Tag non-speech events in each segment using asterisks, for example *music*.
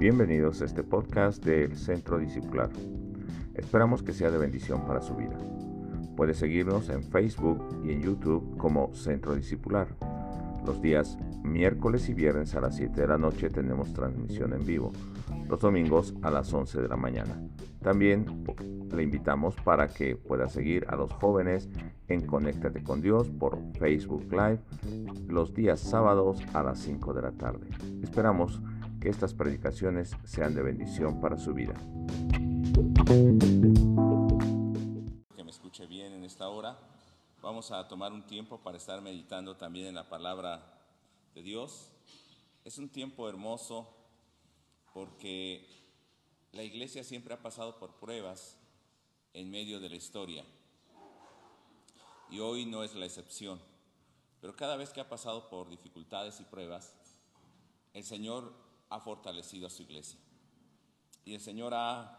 Bienvenidos a este podcast del Centro Discipular. Esperamos que sea de bendición para su vida. Puede seguirnos en Facebook y en YouTube como Centro Discipular. Los días miércoles y viernes a las 7 de la noche tenemos transmisión en vivo. Los domingos a las 11 de la mañana. También le invitamos para que pueda seguir a los jóvenes en Conéctate con Dios por Facebook Live los días sábados a las 5 de la tarde. Esperamos que estas predicaciones sean de bendición para su vida. Que me escuche bien en esta hora. Vamos a tomar un tiempo para estar meditando también en la palabra de Dios. Es un tiempo hermoso porque la iglesia siempre ha pasado por pruebas en medio de la historia. Y hoy no es la excepción. Pero cada vez que ha pasado por dificultades y pruebas, el Señor ha fortalecido a su iglesia. Y el Señor ha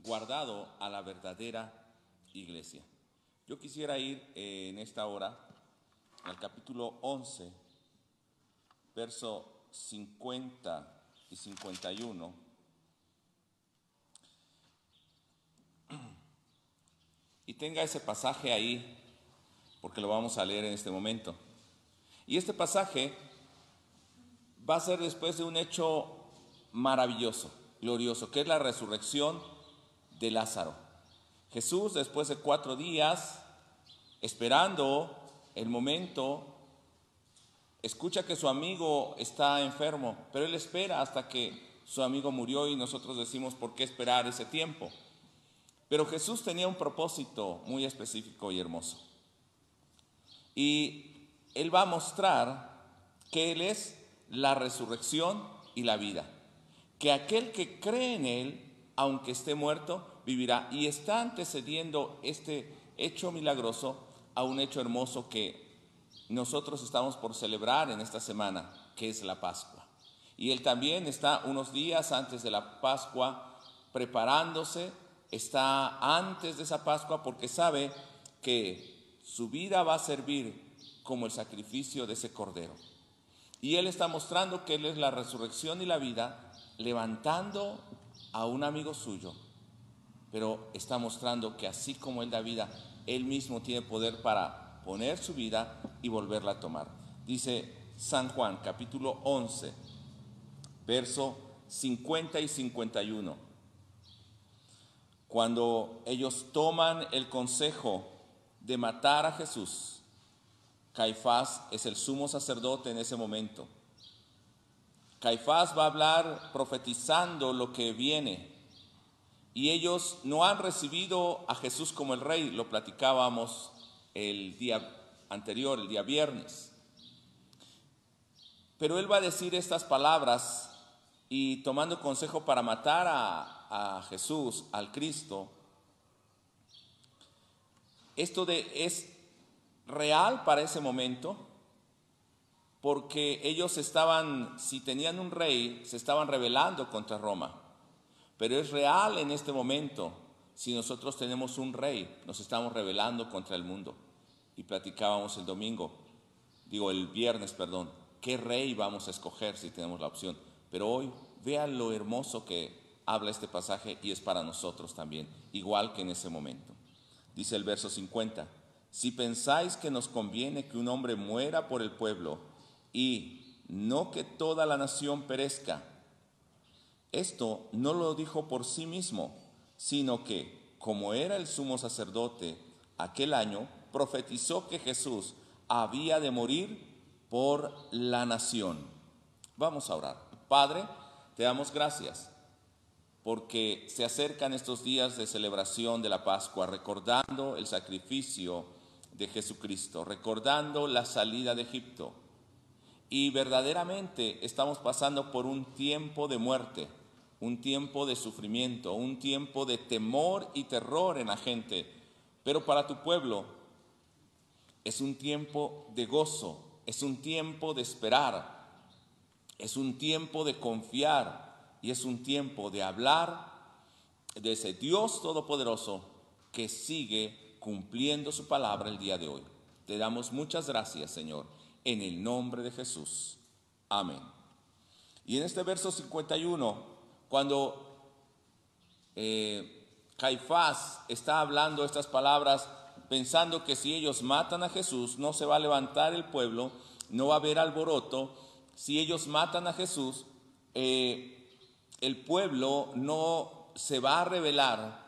guardado a la verdadera iglesia. Yo quisiera ir eh, en esta hora al capítulo 11, verso 50 y 51. Y tenga ese pasaje ahí, porque lo vamos a leer en este momento. Y este pasaje va a ser después de un hecho maravilloso, glorioso, que es la resurrección de Lázaro. Jesús, después de cuatro días, esperando el momento, escucha que su amigo está enfermo, pero él espera hasta que su amigo murió y nosotros decimos, ¿por qué esperar ese tiempo? Pero Jesús tenía un propósito muy específico y hermoso. Y Él va a mostrar que Él es la resurrección y la vida. Que aquel que cree en Él, aunque esté muerto, vivirá. Y está antecediendo este hecho milagroso a un hecho hermoso que nosotros estamos por celebrar en esta semana, que es la Pascua. Y Él también está unos días antes de la Pascua preparándose, está antes de esa Pascua porque sabe que su vida va a servir como el sacrificio de ese cordero. Y Él está mostrando que Él es la resurrección y la vida, levantando a un amigo suyo, pero está mostrando que así como Él da vida, Él mismo tiene poder para poner su vida y volverla a tomar. Dice San Juan, capítulo 11, verso 50 y 51. Cuando ellos toman el consejo de matar a Jesús, Caifás es el sumo sacerdote en ese momento. Caifás va a hablar profetizando lo que viene. Y ellos no han recibido a Jesús como el rey, lo platicábamos el día anterior, el día viernes. Pero él va a decir estas palabras y tomando consejo para matar a, Jesús, al Cristo, esto de es real para ese momento, porque ellos estaban, si tenían un rey, se estaban rebelando contra Roma. Pero es real en este momento, si nosotros tenemos un rey, nos estamos rebelando contra el mundo. Y platicábamos el domingo, digo el viernes, perdón, qué rey vamos a escoger si tenemos la opción. Pero hoy vean lo hermoso que habla este pasaje y es para nosotros también, igual que en ese momento. Dice el verso 50 si pensáis que nos conviene que un hombre muera por el pueblo y no que toda la nación perezca, esto no lo dijo por sí mismo, sino que, como era el sumo sacerdote aquel año, profetizó que Jesús había de morir por la nación. Vamos a orar. Padre, te damos gracias porque se acercan estos días de celebración de la Pascua, recordando el sacrificio de Jesucristo, recordando la salida de Egipto. Y verdaderamente estamos pasando por un tiempo de muerte, un tiempo de sufrimiento, un tiempo de temor y terror en la gente. Pero para tu pueblo es un tiempo de gozo, es un tiempo de esperar, es un tiempo de confiar y es un tiempo de hablar de ese Dios todopoderoso que sigue cumpliendo su palabra el día de hoy. Te damos muchas gracias, Señor, en el nombre de Jesús. Amén. Y en este verso 51 Cuando eh, Caifás está hablando estas palabras pensando que si ellos matan a Jesús no se va a levantar el pueblo, no va a haber alboroto, si ellos matan a Jesús, eh, el pueblo no se va a rebelar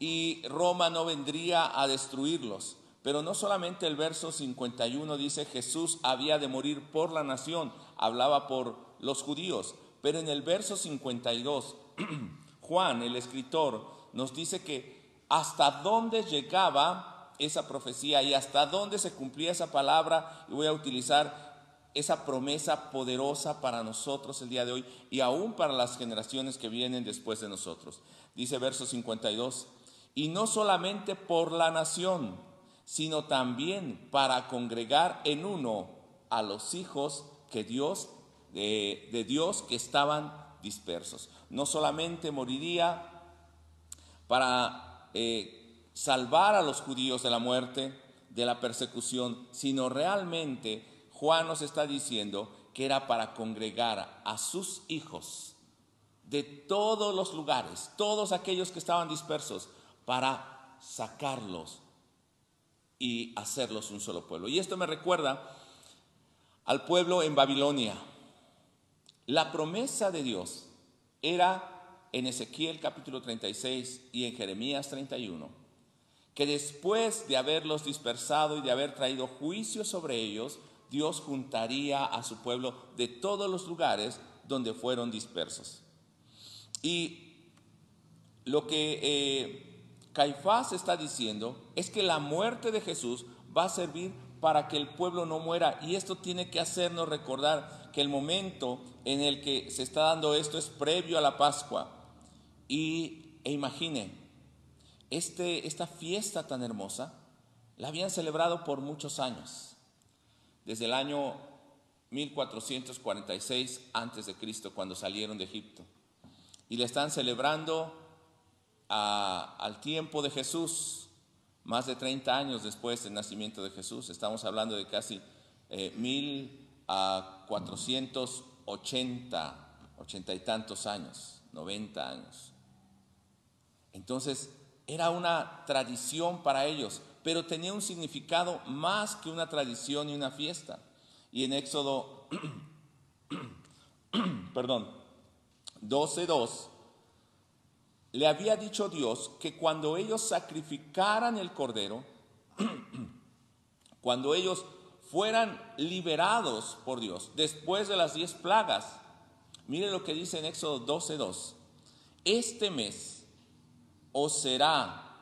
y Roma no vendría a destruirlos. Pero no solamente el verso 51 dice Jesús había de morir por la nación, hablaba por los judíos, pero en el verso 52 *clears throat* Juan, el escritor, nos dice que hasta dónde llegaba esa profecía y hasta dónde se cumplía esa palabra, y voy a utilizar esa promesa poderosa para nosotros el día de hoy y aún para las generaciones que vienen después de nosotros. Dice verso 52, y no solamente por la nación, sino también para congregar en uno a los hijos que Dios, de, Dios que estaban dispersos. No solamente moriría para eh, salvar a los judíos de la muerte, de la persecución, sino realmente Juan nos está diciendo que era para congregar a sus hijos de todos los lugares, todos aquellos que estaban dispersos, para sacarlos y hacerlos un solo pueblo. Y esto me recuerda al pueblo en Babilonia. La promesa de Dios era en Ezequiel capítulo 36 y en Jeremías 31, que después de haberlos dispersado y de haber traído juicio sobre ellos, Dios juntaría a su pueblo de todos los lugares donde fueron dispersos. Y lo que eh, Caifás está diciendo es que la muerte de Jesús va a servir para que el pueblo no muera. Y esto tiene que hacernos recordar que el momento en el que se está dando esto es previo a la Pascua. Y e imagine, este, esta fiesta tan hermosa la habían celebrado por muchos años, desde el año 1446 antes de Cristo, cuando salieron de Egipto. Y la están celebrando al tiempo de Jesús, más de 30 años después del nacimiento de Jesús, estamos hablando de casi eh, mil a 480, ochenta y tantos años, 90 años. Entonces, era una tradición para ellos, pero tenía un significado más que una tradición y una fiesta. Y en Éxodo, *clears throat* perdón, 12.2 le había dicho Dios que cuando ellos sacrificaran el cordero, *clears throat* cuando ellos fueran liberados por Dios después de las diez plagas, mire lo que dice en Éxodo 12:2, este mes os será,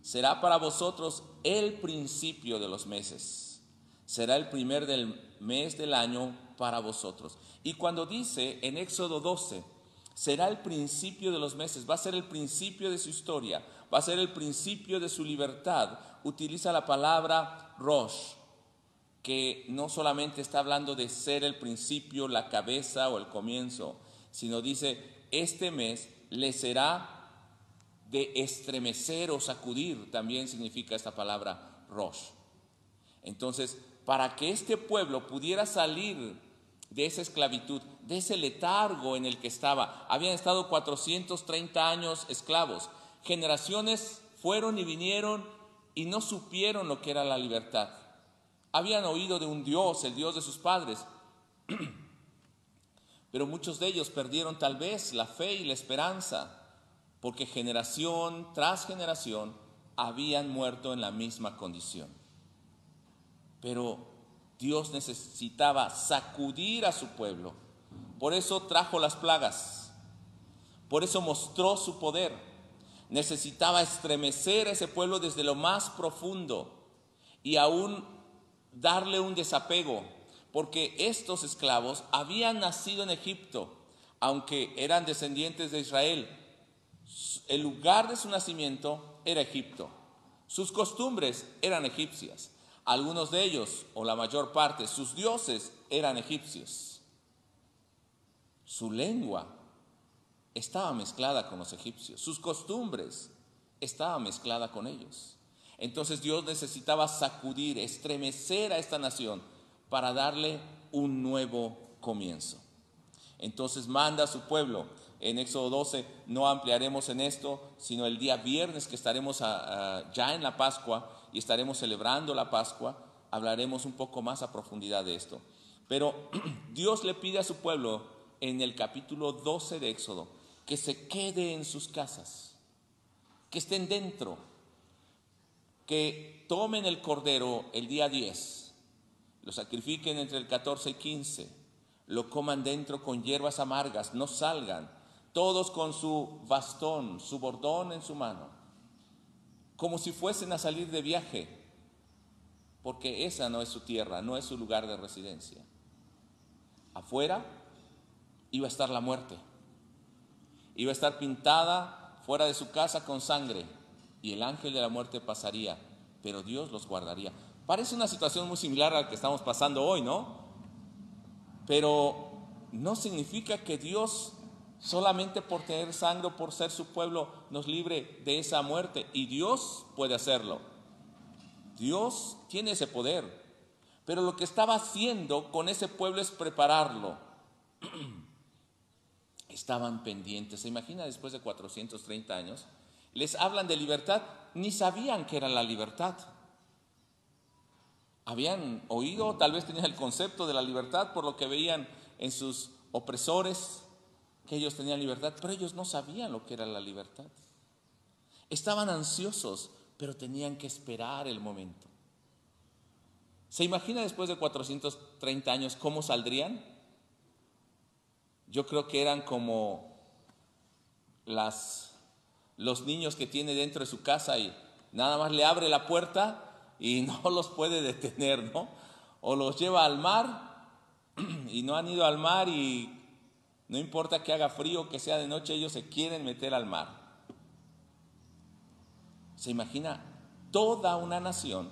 será para vosotros el principio de los meses, será el primer del mes del año para vosotros. Y cuando dice en Éxodo 12, será el principio de los meses, va a ser el principio de su historia, va a ser el principio de su libertad. Utiliza la palabra Rosh, que no solamente está hablando de ser el principio, la cabeza o el comienzo, sino dice, este mes le será de estremecer o sacudir, también significa esta palabra Rosh. Entonces, para que este pueblo pudiera salir de esa esclavitud, de ese letargo en el que estaba. Habían estado 430 años esclavos. Generaciones fueron y vinieron y no supieron lo que era la libertad. Habían oído de un Dios, el Dios de sus padres, *clears throat* pero muchos de ellos perdieron tal vez la fe y la esperanza, porque generación tras generación habían muerto en la misma condición. Pero Dios necesitaba sacudir a su pueblo. Por eso trajo las plagas. Por eso mostró su poder. Necesitaba estremecer a ese pueblo desde lo más profundo y aún darle un desapego, porque estos esclavos habían nacido en Egipto, aunque eran descendientes de Israel. El lugar de su nacimiento era Egipto. Sus costumbres eran egipcias. Algunos de ellos, o la mayor parte, sus dioses eran egipcios. Su lengua estaba mezclada con los egipcios, sus costumbres estaban mezclada con ellos. Entonces Dios necesitaba sacudir, estremecer a esta nación para darle un nuevo comienzo. Entonces manda a su pueblo en Éxodo 12, no ampliaremos en esto, sino el día viernes que estaremos ya en la Pascua y estaremos celebrando la Pascua, hablaremos un poco más a profundidad de esto. Pero *clears throat* Dios le pide a su pueblo en el capítulo 12 de Éxodo que se quede en sus casas, que estén dentro, que tomen el cordero el día 10, lo sacrifiquen entre el 14 y 15, lo coman dentro con hierbas amargas, no salgan, todos con su bastón, su bordón en su mano, como si fuesen a salir de viaje, porque esa no es su tierra, no es su lugar de residencia. Afuera iba a estar la muerte, iba a estar pintada fuera de su casa con sangre, y el ángel de la muerte pasaría, pero Dios los guardaría. Parece una situación muy similar a la que estamos pasando hoy, ¿no? Pero no significa que Dios solamente por tener sangre por ser su pueblo nos libre de esa muerte. Y Dios puede hacerlo. Dios tiene ese poder. Pero lo que estaba haciendo con ese pueblo es prepararlo. *clears throat* Estaban pendientes. ¿Se imagina después de 430 años? Les hablan de libertad. Ni sabían que era la libertad. Habían oído, tal vez tenían el concepto de la libertad por lo que veían en sus opresores, que ellos tenían libertad, pero ellos no sabían lo que era la libertad. Estaban ansiosos, pero tenían que esperar el momento. ¿Se imagina después de 430 años cómo saldrían? Yo creo que eran como las, los niños que tiene dentro de su casa y nada más le abre la puerta y *laughs* no los puede detener, ¿no? O los lleva al mar *clears throat* y no han ido al mar y no importa que haga frío, que sea de noche, ellos se quieren meter al mar. ¿Se imagina toda una nación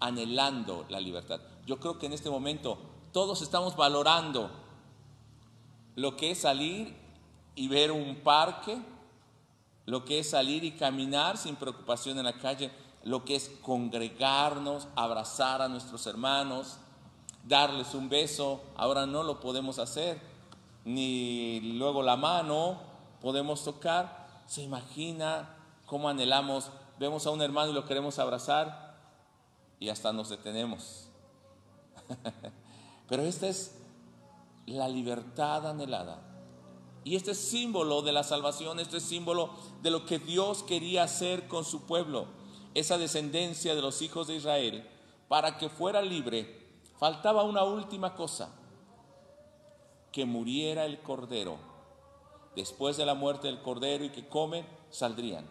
anhelando la libertad? Yo creo que en este momento todos estamos valorando lo que es salir y ver un parque, lo que es salir y caminar sin preocupación en la calle, lo que es congregarnos, abrazar a nuestros hermanos, darles un beso. Ahora no lo podemos hacer ni luego la mano podemos tocar. Se imagina cómo anhelamos, vemos a un hermano y lo queremos abrazar y hasta nos detenemos. *laughs* Pero esta es la libertad anhelada. Y este es símbolo de la salvación, este es símbolo de lo que Dios quería hacer con su pueblo, esa descendencia de los hijos de Israel, para que fuera libre. Faltaba una última cosa, que muriera el cordero. Después de la muerte del cordero y que comen, saldrían.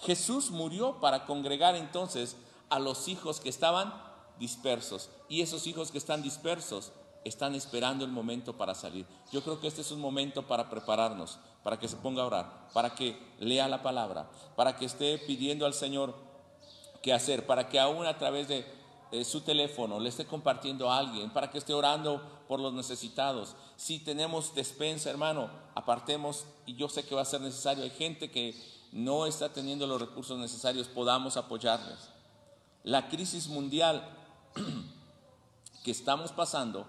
Jesús murió para congregar entonces a los hijos que estaban dispersos. Y esos hijos que están dispersos están esperando el momento para salir. Yo creo que este es un momento para prepararnos, para que se ponga a orar, para que lea la palabra, para que esté pidiendo al Señor qué hacer, para que aún a través de eh, su teléfono, le esté compartiendo a alguien, para que esté orando por los necesitados. Si tenemos despensa, hermano, apartemos, y yo sé que va a ser necesario. Hay gente que no está teniendo los recursos necesarios, podamos apoyarles. La crisis mundial *clears throat* que estamos pasando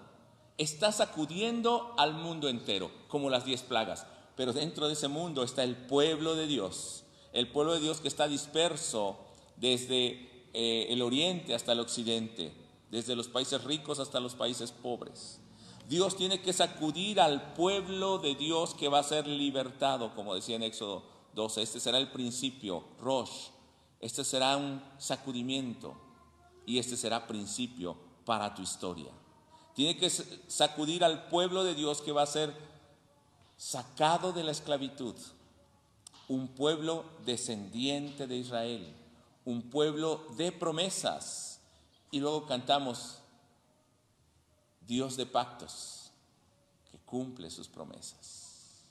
está sacudiendo al mundo entero, como las diez plagas. Pero dentro de ese mundo está el pueblo de Dios, el pueblo de Dios que está disperso desde eh, el oriente hasta el occidente, desde los países ricos hasta los países pobres. Dios tiene que sacudir al pueblo de Dios que va a ser libertado, como decía en Éxodo 12. Este será el principio, Rosh. Este será un sacudimiento y este será principio para tu historia. Tiene que sacudir al pueblo de Dios que va a ser sacado de la esclavitud, un pueblo descendiente de Israel un pueblo de promesas. Y luego cantamos, Dios de pactos, que cumple sus promesas.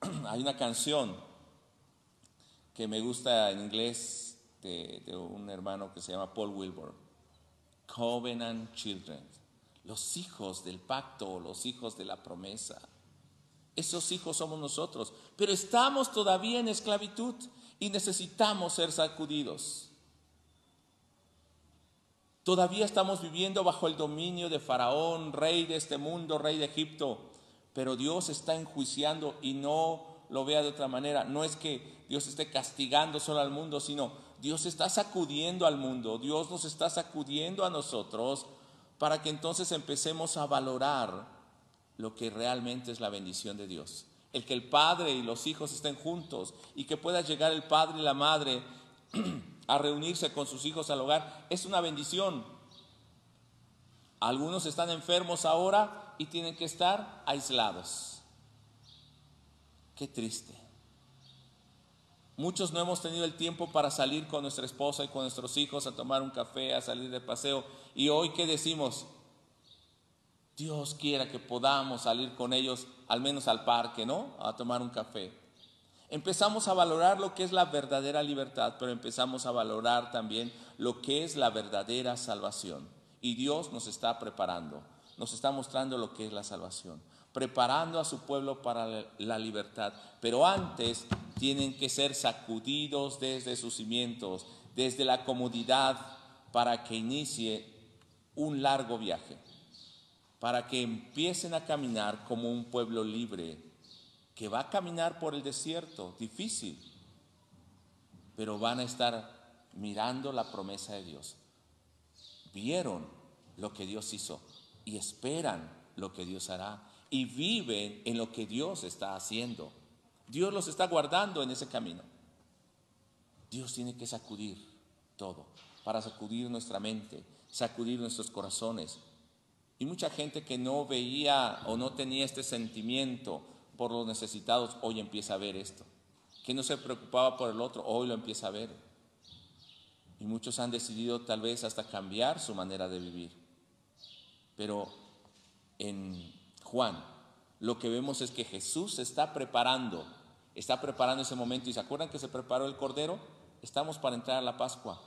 *clears throat* Hay una canción que me gusta en inglés de, un hermano que se llama Paul Wilbur, Covenant Children, los hijos del pacto, los hijos de la promesa. Esos hijos somos nosotros, pero estamos todavía en esclavitud y necesitamos ser sacudidos. Todavía estamos viviendo bajo el dominio de Faraón, rey de este mundo, rey de Egipto, pero Dios está enjuiciando y no lo vea de otra manera. No es que Dios esté castigando solo al mundo, sino Dios está sacudiendo al mundo, Dios nos está sacudiendo a nosotros para que entonces empecemos a valorar lo que realmente es la bendición de Dios. El que el padre y los hijos estén juntos y que pueda llegar el padre y la madre *clears throat* a reunirse con sus hijos al hogar es una bendición. Algunos están enfermos ahora y tienen que estar aislados. Qué triste. Muchos no hemos tenido el tiempo para salir con nuestra esposa y con nuestros hijos a tomar un café, a salir de paseo. Y hoy, ¿qué decimos? Dios quiera que podamos salir con ellos al menos al parque, ¿no? A tomar un café. Empezamos a valorar lo que es la verdadera libertad, pero empezamos a valorar también lo que es la verdadera salvación. Y Dios nos está preparando, nos está mostrando lo que es la salvación preparando a su pueblo para la libertad. Pero antes tienen que ser sacudidos desde sus cimientos, desde la comodidad, para que inicie un largo viaje, para que empiecen a caminar como un pueblo libre, que va a caminar por el desierto, difícil, pero van a estar mirando la promesa de Dios. Vieron lo que Dios hizo y esperan lo que Dios hará y viven en lo que Dios está haciendo. Dios los está guardando en ese camino. Dios tiene que sacudir todo para sacudir nuestra mente, sacudir nuestros corazones. Y mucha gente que no veía o no tenía este sentimiento por los necesitados, hoy empieza a ver esto. Que no se preocupaba por el otro, hoy lo empieza a ver. Y muchos han decidido tal vez hasta cambiar su manera de vivir. Pero en Juan, lo que vemos es que Jesús se está preparando, está preparando ese momento. ¿Y se acuerdan que se preparó el Cordero? Estamos para entrar a la Pascua.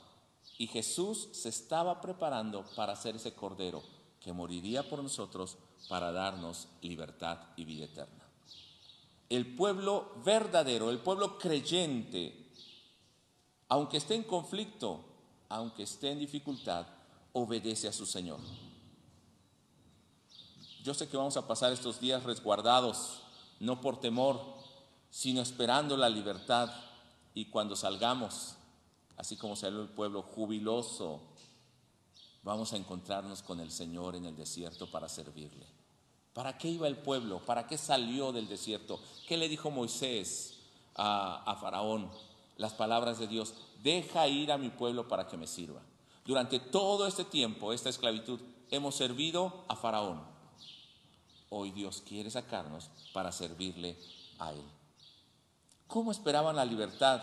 Y Jesús se estaba preparando para hacer ese Cordero que moriría por nosotros para darnos libertad y vida eterna. El pueblo verdadero, el pueblo creyente, aunque esté en conflicto, aunque esté en dificultad, obedece a su Señor. Yo sé que vamos a pasar estos días resguardados, no por temor, sino esperando la libertad. Y cuando salgamos, así como salió el pueblo jubiloso, vamos a encontrarnos con el Señor en el desierto para servirle. ¿Para qué iba el pueblo? ¿Para qué salió del desierto? ¿Qué le dijo Moisés a, Faraón? Las palabras de Dios, deja ir a mi pueblo para que me sirva. Durante todo este tiempo, esta esclavitud, hemos servido a Faraón hoy Dios quiere sacarnos para servirle a Él. ¿Cómo esperaban la libertad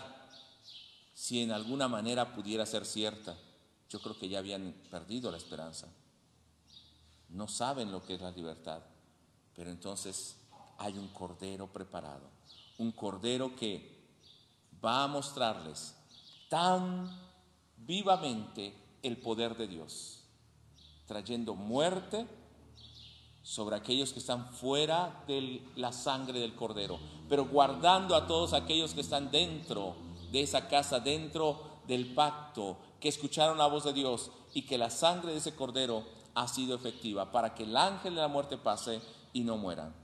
si en alguna manera pudiera ser cierta? Yo creo que ya habían perdido la esperanza. No saben lo que es la libertad, pero entonces hay un cordero preparado, un cordero que va a mostrarles tan vivamente el poder de Dios, trayendo muerte sobre aquellos que están fuera de la sangre del cordero, pero guardando a todos aquellos que están dentro de esa casa, dentro del pacto, que escucharon la voz de Dios y que la sangre de ese cordero ha sido efectiva para que el ángel de la muerte pase y no mueran.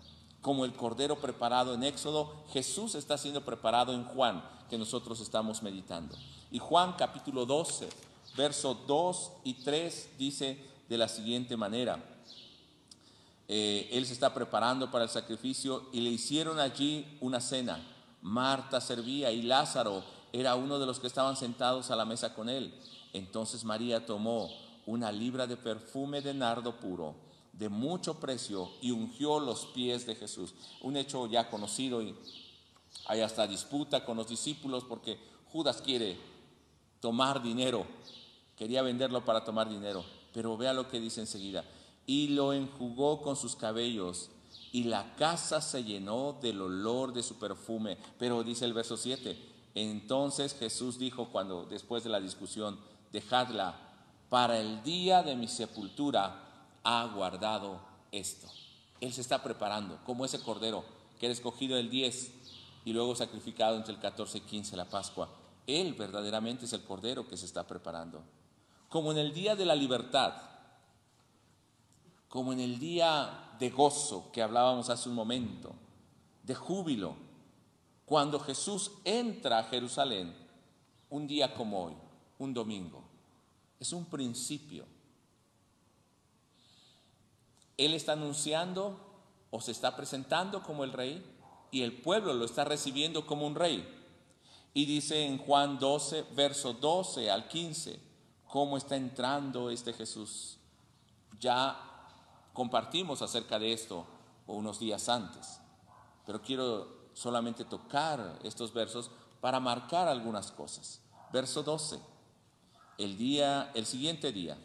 Como el cordero preparado en Éxodo, Jesús está siendo preparado en Juan, que nosotros estamos meditando. Y Juan capítulo 12, verso 2 y 3 dice de la siguiente manera, eh, él se está preparando para el sacrificio y le hicieron allí una cena. Marta servía y Lázaro era uno de los que estaban sentados a la mesa con él. Entonces María tomó una libra de perfume de nardo puro, de mucho precio, y ungió los pies de Jesús. Un hecho ya conocido y hay hasta disputa con los discípulos porque Judas quiere tomar dinero, quería venderlo para tomar dinero, pero vea lo que dice enseguida y lo enjugó con sus cabellos y la casa se llenó del olor de su perfume. Pero dice el verso 7, entonces Jesús dijo cuando después de la discusión, dejadla, para el día de mi sepultura ha guardado esto. Él se está preparando, como ese cordero que era escogido el 10 y luego sacrificado entre el 14 y 15 la Pascua. Él verdaderamente es el cordero que se está preparando. Como en el día de la libertad, como en el día de gozo que hablábamos hace un momento, de júbilo, cuando Jesús entra a Jerusalén, un día como hoy, un domingo. Es un principio. Él está anunciando o se está presentando como el rey y el pueblo lo está recibiendo como un rey. Y dice en Juan 12, verso 12 al 15, cómo está entrando este Jesús. Ya compartimos acerca de esto unos días antes, pero quiero solamente tocar estos versos para marcar algunas cosas. Verso 12. El día, el siguiente día,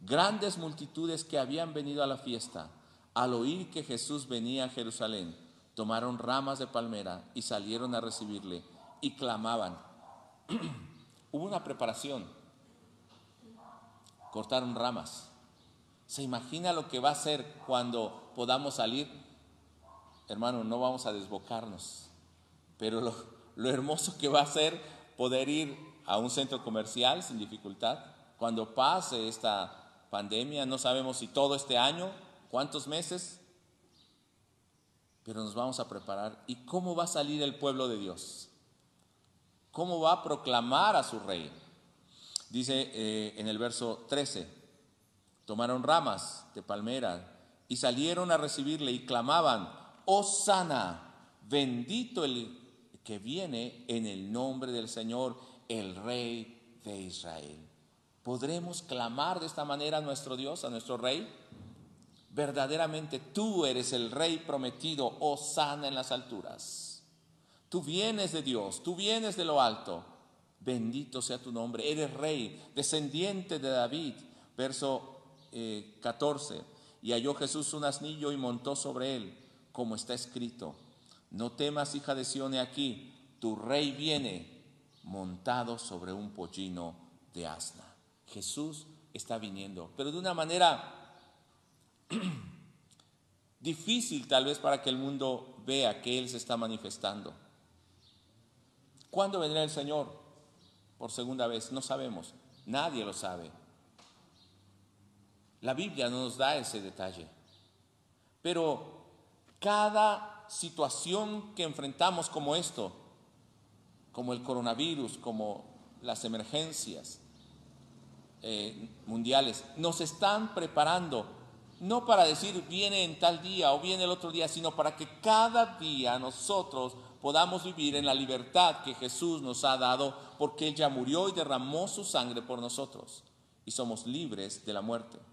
grandes multitudes que habían venido a la fiesta, al oír que Jesús venía a Jerusalén, tomaron ramas de palmera y salieron a recibirle y clamaban. *clears throat* Hubo una preparación. Cortaron ramas. ¿Se imagina lo que va a ser cuando podamos salir? Hermano, no vamos a desbocarnos, pero lo, hermoso que va a ser poder ir a un centro comercial sin dificultad. Cuando pase esta pandemia, no sabemos si todo este año, cuántos meses, pero nos vamos a preparar. ¿Y cómo va a salir el pueblo de Dios? ¿Cómo va a proclamar a su rey? Dice eh, en el verso 13, tomaron ramas de palmera y salieron a recibirle y clamaban, sana bendito el que viene en el nombre del Señor, el Rey de Israel. ¿Podremos clamar de esta manera a nuestro Dios, a nuestro Rey? Verdaderamente tú eres el Rey prometido, sana en las alturas. Tú vienes de Dios, tú vienes de lo alto. Bendito sea tu nombre. Eres Rey, descendiente de David. Verso 14. Eh, y halló Jesús un asnillo y montó sobre él, como está escrito no temas, hija de Sione, aquí, tu rey viene montado sobre un pollino de asna. Jesús está viniendo, pero de una manera *clears throat* difícil tal vez para que el mundo vea que Él se está manifestando. ¿Cuándo vendrá el Señor? Por segunda vez, no sabemos, nadie lo sabe. La Biblia no nos da ese detalle, pero cada situación que enfrentamos como esto, como el coronavirus, como las emergencias eh, mundiales, nos están preparando, no para decir viene en tal día o viene el otro día, sino para que cada día nosotros podamos vivir en la libertad que Jesús nos ha dado, porque Él ya murió y derramó su sangre por nosotros, y somos libres de la muerte.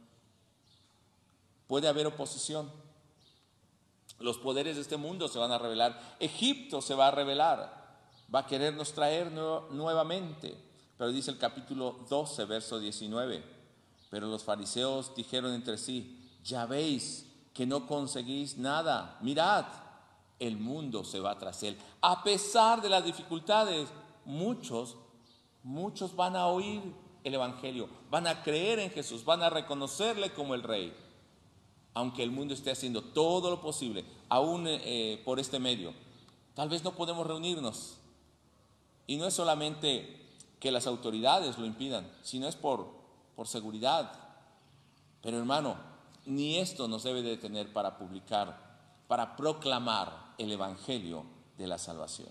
Puede haber oposición, los poderes de este mundo se van a revelar. Egipto se va a revelar. Va a querernos traer nuevamente. Pero dice el capítulo 12, verso 19. Pero los fariseos dijeron entre sí, ya veis que no conseguís nada. Mirad, el mundo se va tras él. A pesar de las dificultades, muchos, muchos van a oír el Evangelio, van a creer en Jesús, van a reconocerle como el Rey aunque el mundo esté haciendo todo lo posible, aún eh, por este medio, tal vez no podemos reunirnos. Y no es solamente que las autoridades lo impidan, sino es por, por seguridad. Pero hermano, ni esto nos debe detener para publicar, para proclamar el Evangelio de la salvación.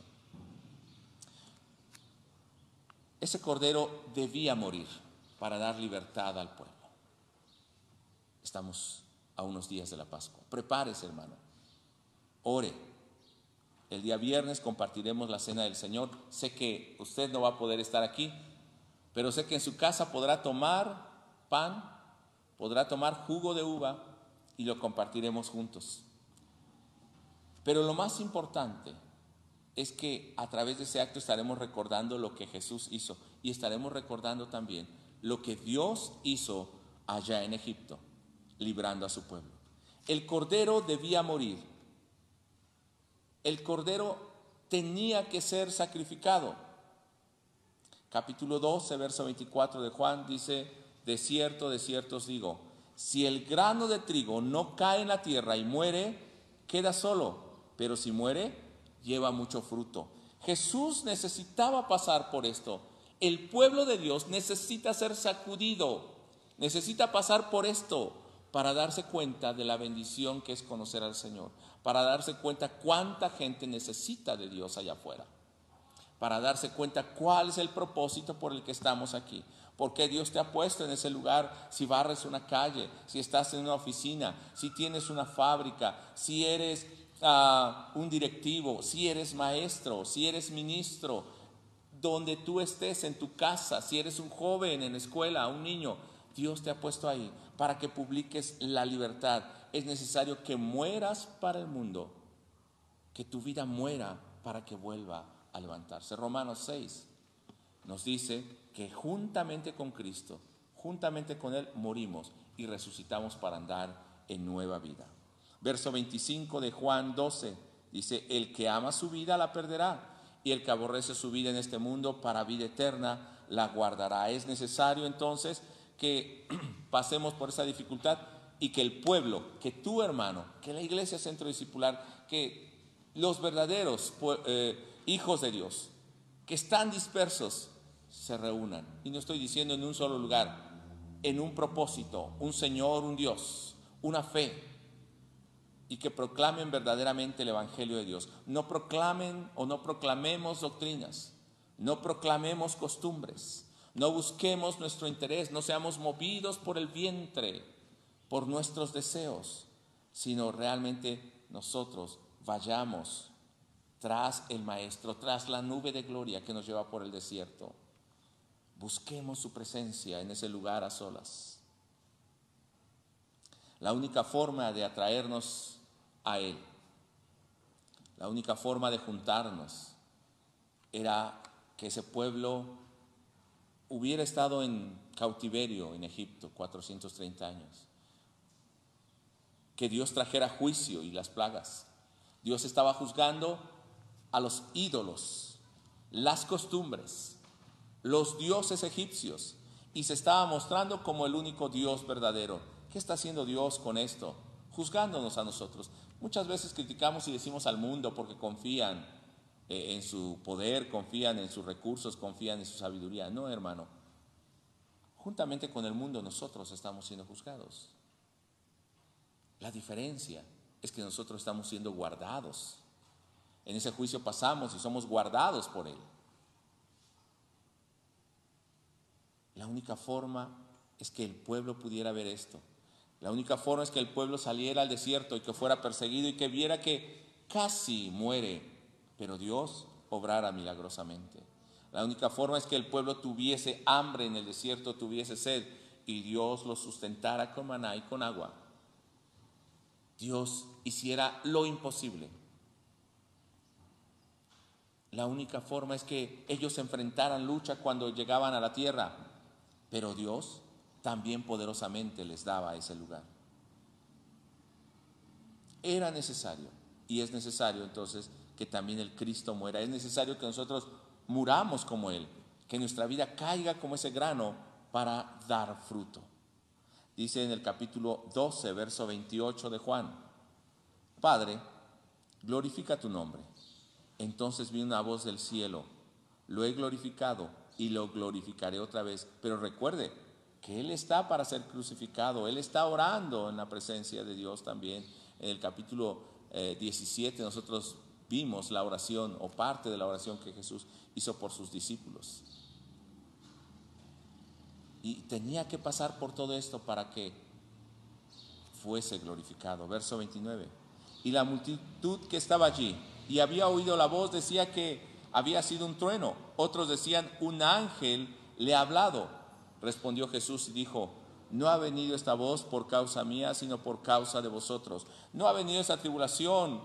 Ese cordero debía morir para dar libertad al pueblo. Estamos a unos días de la Pascua. Prepárese, hermano. Ore. El día viernes compartiremos la cena del Señor. Sé que usted no va a poder estar aquí, pero sé que en su casa podrá tomar pan, podrá tomar jugo de uva y lo compartiremos juntos. Pero lo más importante es que a través de ese acto estaremos recordando lo que Jesús hizo y estaremos recordando también lo que Dios hizo allá en Egipto librando a su pueblo. El cordero debía morir. El cordero tenía que ser sacrificado. Capítulo 12, verso 24 de Juan dice, de cierto, de cierto os digo, si el grano de trigo no cae en la tierra y muere, queda solo, pero si muere, lleva mucho fruto. Jesús necesitaba pasar por esto. El pueblo de Dios necesita ser sacudido, necesita pasar por esto para darse cuenta de la bendición que es conocer al Señor, para darse cuenta cuánta gente necesita de Dios allá afuera, para darse cuenta cuál es el propósito por el que estamos aquí, por qué Dios te ha puesto en ese lugar, si barres una calle, si estás en una oficina, si tienes una fábrica, si eres ah, un directivo, si eres maestro, si eres ministro, donde tú estés en tu casa, si eres un joven en la escuela, un niño, Dios te ha puesto ahí para que publiques la libertad. Es necesario que mueras para el mundo, que tu vida muera para que vuelva a levantarse. Romanos 6 nos dice que juntamente con Cristo, juntamente con Él morimos y resucitamos para andar en nueva vida. Verso 25 de Juan 12 dice, el que ama su vida la perderá y el que aborrece su vida en este mundo para vida eterna la guardará. Es necesario entonces que *clears throat* pasemos por esa dificultad y que el pueblo, que tu hermano, que la iglesia centro discipular, que los verdaderos eh, hijos de Dios, que están dispersos, se reúnan. Y no estoy diciendo en un solo lugar, en un propósito, un Señor, un Dios, una fe, y que proclamen verdaderamente el Evangelio de Dios. No proclamen o no proclamemos doctrinas, no proclamemos costumbres, no busquemos nuestro interés, no seamos movidos por el vientre, por nuestros deseos, sino realmente nosotros vayamos tras el Maestro, tras la nube de gloria que nos lleva por el desierto. Busquemos su presencia en ese lugar a solas. La única forma de atraernos a Él, la única forma de juntarnos era que ese pueblo hubiera estado en cautiverio en Egipto 430 años, que Dios trajera juicio y las plagas. Dios estaba juzgando a los ídolos, las costumbres, los dioses egipcios y se estaba mostrando como el único Dios verdadero. ¿Qué está haciendo Dios con esto? Juzgándonos a nosotros. Muchas veces criticamos y decimos al mundo porque confían eh, en su poder, confían en sus recursos, confían en su sabiduría. No, hermano. Juntamente con el mundo nosotros estamos siendo juzgados. La diferencia es que nosotros estamos siendo guardados. En ese juicio pasamos y somos guardados por Él. La única forma es que el pueblo pudiera ver esto. La única forma es que el pueblo saliera al desierto y que fuera perseguido y que viera que casi muere pero Dios obrara milagrosamente. La única forma es que el pueblo tuviese hambre en el desierto, tuviese sed, y Dios lo sustentara con maná y con agua. Dios hiciera lo imposible. La única forma es que ellos enfrentaran lucha cuando llegaban a la tierra, pero Dios también poderosamente les daba ese lugar. Era necesario y es necesario entonces que también el Cristo muera. Es necesario que nosotros muramos como Él, que nuestra vida caiga como ese grano para dar fruto. Dice en el capítulo 12, verso 28 de Juan, Padre, glorifica tu nombre. Entonces vi una voz del cielo, lo he glorificado y lo glorificaré otra vez. Pero recuerde que Él está para ser crucificado, Él está orando en la presencia de Dios también. En el capítulo 17 eh, nosotros vimos la oración o parte de la oración que Jesús hizo por sus discípulos. Y tenía que pasar por todo esto para que fuese glorificado. Verso 29. Y la multitud que estaba allí y había oído la voz decía que había sido un trueno. Otros decían, un ángel le ha hablado. Respondió Jesús y dijo, no ha venido esta voz por causa mía, sino por causa de vosotros. No ha venido esa tribulación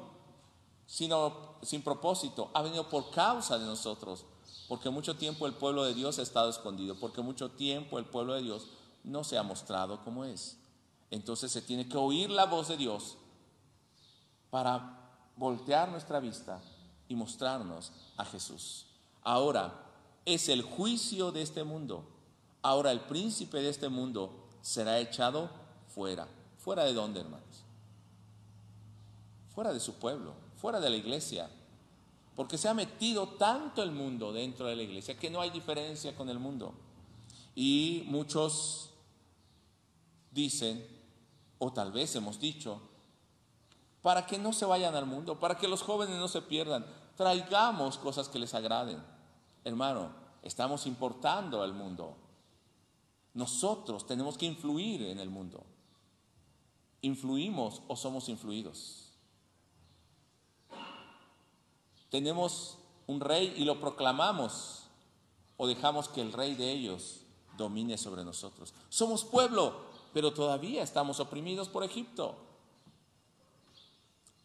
sino sin propósito, ha venido por causa de nosotros, porque mucho tiempo el pueblo de Dios ha estado escondido, porque mucho tiempo el pueblo de Dios no se ha mostrado como es. Entonces se tiene que oír la voz de Dios para voltear nuestra vista y mostrarnos a Jesús. Ahora es el juicio de este mundo. Ahora el príncipe de este mundo será echado fuera. ¿Fuera de dónde, hermanos? Fuera de su pueblo fuera de la iglesia, porque se ha metido tanto el mundo dentro de la iglesia que no hay diferencia con el mundo. Y muchos dicen O tal vez hemos dicho, para que no se vayan al mundo, para que los jóvenes no se pierdan, traigamos cosas que les agraden. Hermano, estamos importando al mundo. Nosotros tenemos que influir en el mundo. ¿Influimos o somos influidos? Tenemos un rey y lo proclamamos o dejamos que el rey de ellos domine sobre nosotros. Somos pueblo, pero todavía estamos oprimidos por Egipto.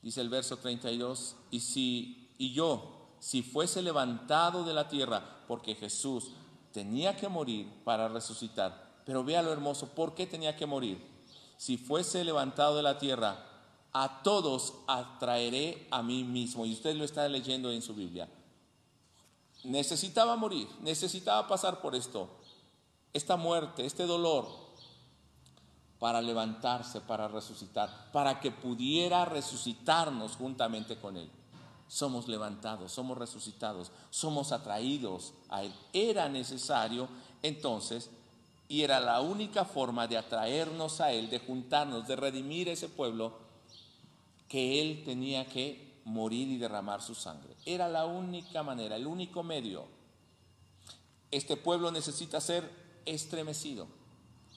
Dice el verso 32, y si y yo si fuese levantado de la tierra, porque Jesús tenía que morir para resucitar. Pero vea lo hermoso, ¿por qué tenía que morir? Si fuese levantado de la tierra, a todos atraeré a mí mismo. Y usted lo está leyendo en su Biblia. Necesitaba morir, necesitaba pasar por esto, esta muerte, este dolor, para levantarse, para resucitar, para que pudiera resucitarnos juntamente con Él. Somos levantados, somos resucitados, somos atraídos a Él. Era necesario entonces, y era la única forma de atraernos a Él, de juntarnos, de redimir ese pueblo, que Él tenía que morir y derramar su sangre. Era la única manera, el único medio. Este pueblo necesita ser estremecido,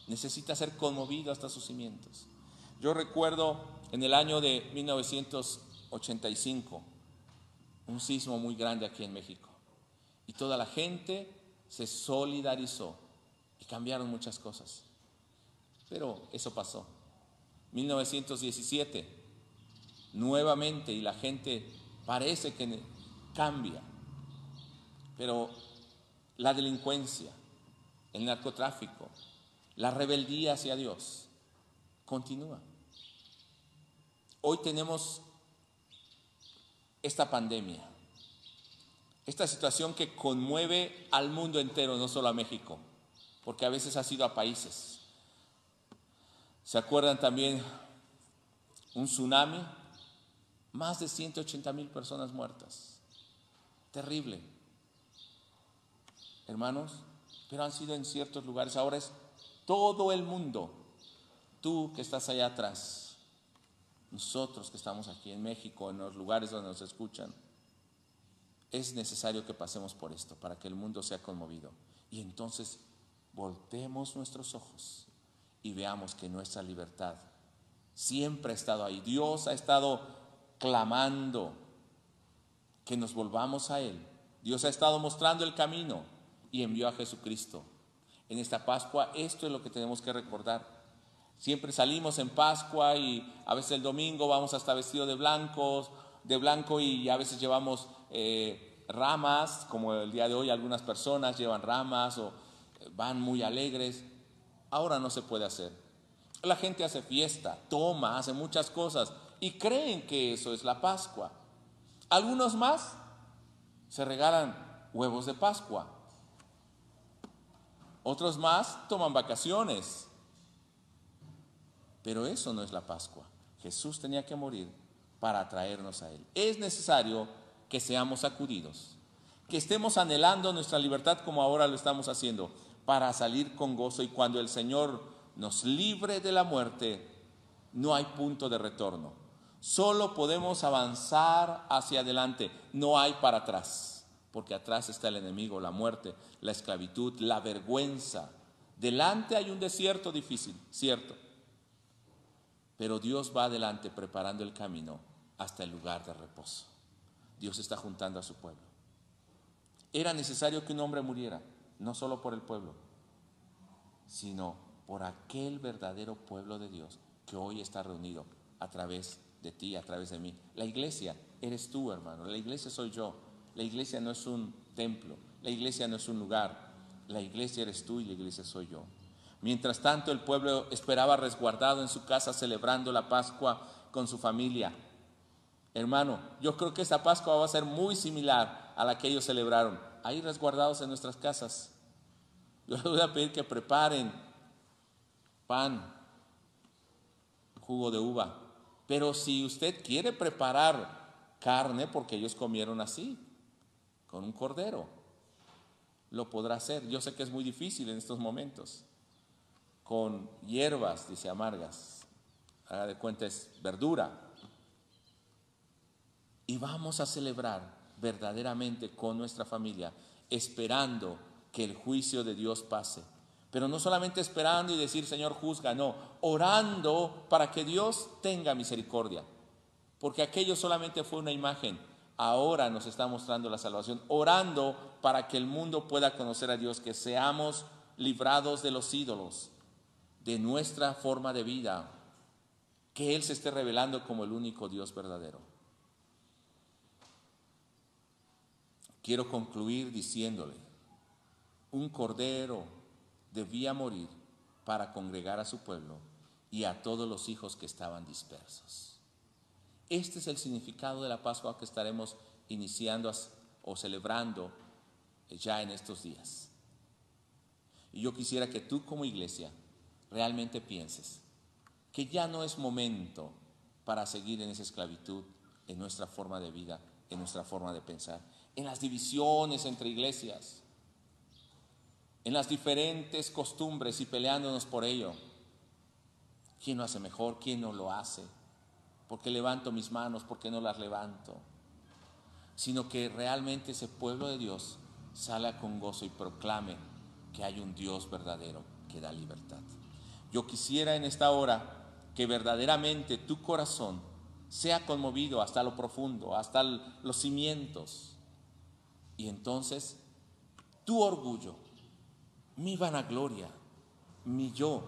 necesita ser conmovido hasta sus cimientos. Yo recuerdo en el año de 1985 un sismo muy grande aquí en México y toda la gente se solidarizó y cambiaron muchas cosas. Pero eso pasó. 1917, nuevamente, y la gente parece que cambia, pero la delincuencia, el narcotráfico, la rebeldía hacia Dios, continúa. Hoy tenemos esta pandemia, esta situación que conmueve al mundo entero, no solo a México, porque a veces ha sido a países. ¿Se acuerdan también un tsunami? Más de 180 mil personas muertas. Terrible. Hermanos, pero han sido en ciertos lugares. Ahora es todo el mundo. Tú que estás allá atrás, nosotros que estamos aquí en México, en los lugares donde nos escuchan, es necesario que pasemos por esto para que el mundo sea conmovido. Y entonces voltemos nuestros ojos y veamos que nuestra libertad siempre ha estado ahí. Dios ha estado clamando que nos volvamos a Él. Dios ha estado mostrando el camino y envió a Jesucristo. En esta Pascua esto es lo que tenemos que recordar. Siempre salimos en Pascua y a veces el domingo vamos hasta vestido de blancos, de blanco y a veces llevamos eh, ramas, como el día de hoy algunas personas llevan ramas o van muy alegres. Ahora no se puede hacer. La gente hace fiesta, toma, hace muchas cosas y creen que eso es la Pascua. Algunos más se regalan huevos de Pascua. Otros más toman vacaciones. Pero eso no es la Pascua. Jesús tenía que morir para traernos a Él. Es necesario que seamos sacudidos, que estemos anhelando nuestra libertad como ahora lo estamos haciendo, para salir con gozo y cuando el Señor nos libre de la muerte, no hay punto de retorno. Solo podemos avanzar hacia adelante, no hay para atrás porque atrás está el enemigo, la muerte, la esclavitud, la vergüenza. Delante hay un desierto difícil, cierto, pero Dios va adelante preparando el camino hasta el lugar de reposo. Dios está juntando a su pueblo. Era necesario que un hombre muriera, no solo por el pueblo, sino por aquel verdadero pueblo de Dios que hoy está reunido a través de ti, a través de mí. La iglesia eres tú, hermano, la iglesia soy yo. La iglesia no es un templo, la iglesia no es un lugar, la iglesia eres tú y la iglesia soy yo. Mientras tanto, el pueblo esperaba resguardado en su casa celebrando la Pascua con su familia. Hermano, yo creo que esa Pascua va a ser muy similar a la que ellos celebraron, ahí resguardados en nuestras casas. Yo les voy a pedir que preparen pan, jugo de uva. Pero si usted quiere preparar carne, porque ellos comieron así, con un cordero. Lo podrá hacer. Yo sé que es muy difícil en estos momentos. Con hierbas, dice amargas. haga de cuenta es verdura. Y vamos a celebrar verdaderamente con nuestra familia, esperando que el juicio de Dios pase. Pero no solamente esperando y decir, Señor, juzga, no, orando para que Dios tenga misericordia. Porque aquello solamente fue una imagen. Ahora nos está mostrando la salvación, orando para que el mundo pueda conocer a Dios, que seamos librados de los ídolos, de nuestra forma de vida, que Él se esté revelando como el único Dios verdadero. Quiero concluir diciéndole, un cordero debía morir para congregar a su pueblo y a todos los hijos que estaban dispersos. Este es el significado de la Pascua que estaremos iniciando o celebrando ya en estos días. Y yo quisiera que tú como iglesia realmente pienses que ya no es momento para seguir en esa esclavitud, en nuestra forma de vida, en nuestra forma de pensar, en las divisiones entre iglesias, en las diferentes costumbres y peleándonos por ello. ¿Quién lo hace mejor? ¿Quién no lo hace? ¿Por qué levanto mis manos? ¿Por qué no las levanto? Sino que realmente ese pueblo de Dios salga con gozo y proclame que hay un Dios verdadero que da libertad. Yo quisiera en esta hora que verdaderamente tu corazón sea conmovido hasta lo profundo, hasta los cimientos. Y entonces tu orgullo, mi vanagloria, mi yo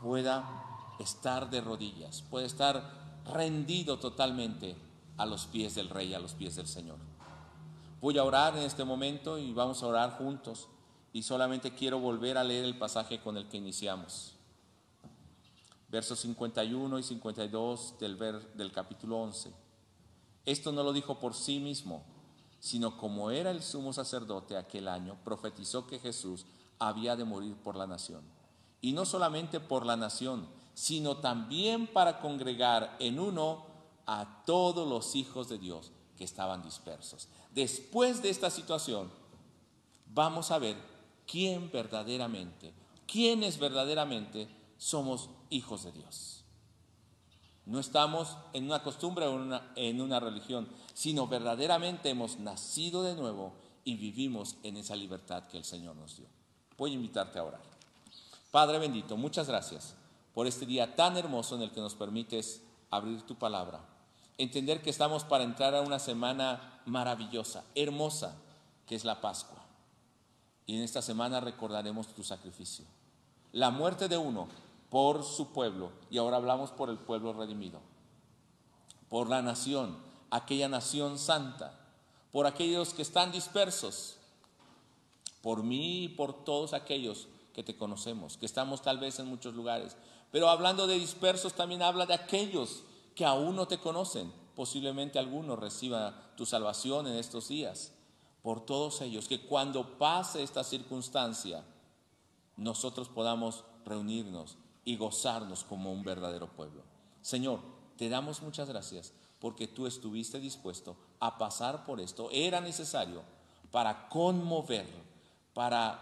pueda estar de rodillas, pueda estar rendido totalmente a los pies del Rey, a los pies del Señor. Voy a orar en este momento y vamos a orar juntos. Y solamente quiero volver a leer el pasaje con el que iniciamos versos 51 y 52 del, ver, del capítulo 11. Esto no lo dijo por sí mismo, sino como era el sumo sacerdote aquel año, profetizó que Jesús había de morir por la nación. Y no solamente por la nación, sino también para congregar en uno a todos los hijos de Dios que estaban dispersos. Después de esta situación, vamos a ver quién verdaderamente, quiénes verdaderamente somos hijos de Dios. No estamos en una costumbre o en una, religión, sino verdaderamente hemos nacido de nuevo y vivimos en esa libertad que el Señor nos dio. Voy a invitarte a orar. Padre bendito, muchas gracias por este día tan hermoso en el que nos permites abrir tu palabra. Entender que estamos para entrar a una semana maravillosa, hermosa, que es la Pascua. Y en esta semana recordaremos tu sacrificio. La muerte de uno por su pueblo, y ahora hablamos por el pueblo redimido, por la nación, aquella nación santa, por aquellos que están dispersos, por mí y por todos aquellos que te conocemos, que estamos tal vez en muchos lugares. Pero hablando de dispersos también habla de aquellos que aún no te conocen. Posiblemente alguno reciba tu salvación en estos días. Por todos ellos, que cuando pase esta circunstancia, nosotros podamos reunirnos y gozarnos como un verdadero pueblo. Señor, te damos muchas gracias porque tú estuviste dispuesto a pasar por esto. Era necesario para conmover, para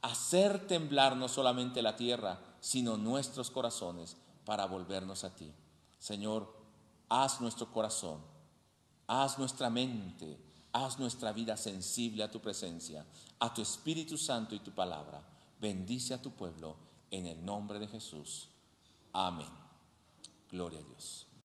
hacer temblar no solamente la tierra, sino nuestros corazones para volvernos a ti. Señor, haz nuestro corazón, haz nuestra mente, haz nuestra vida sensible a tu presencia, a tu Espíritu Santo y tu palabra. Bendice a tu pueblo en el nombre de Jesús. Amén. Gloria a Dios.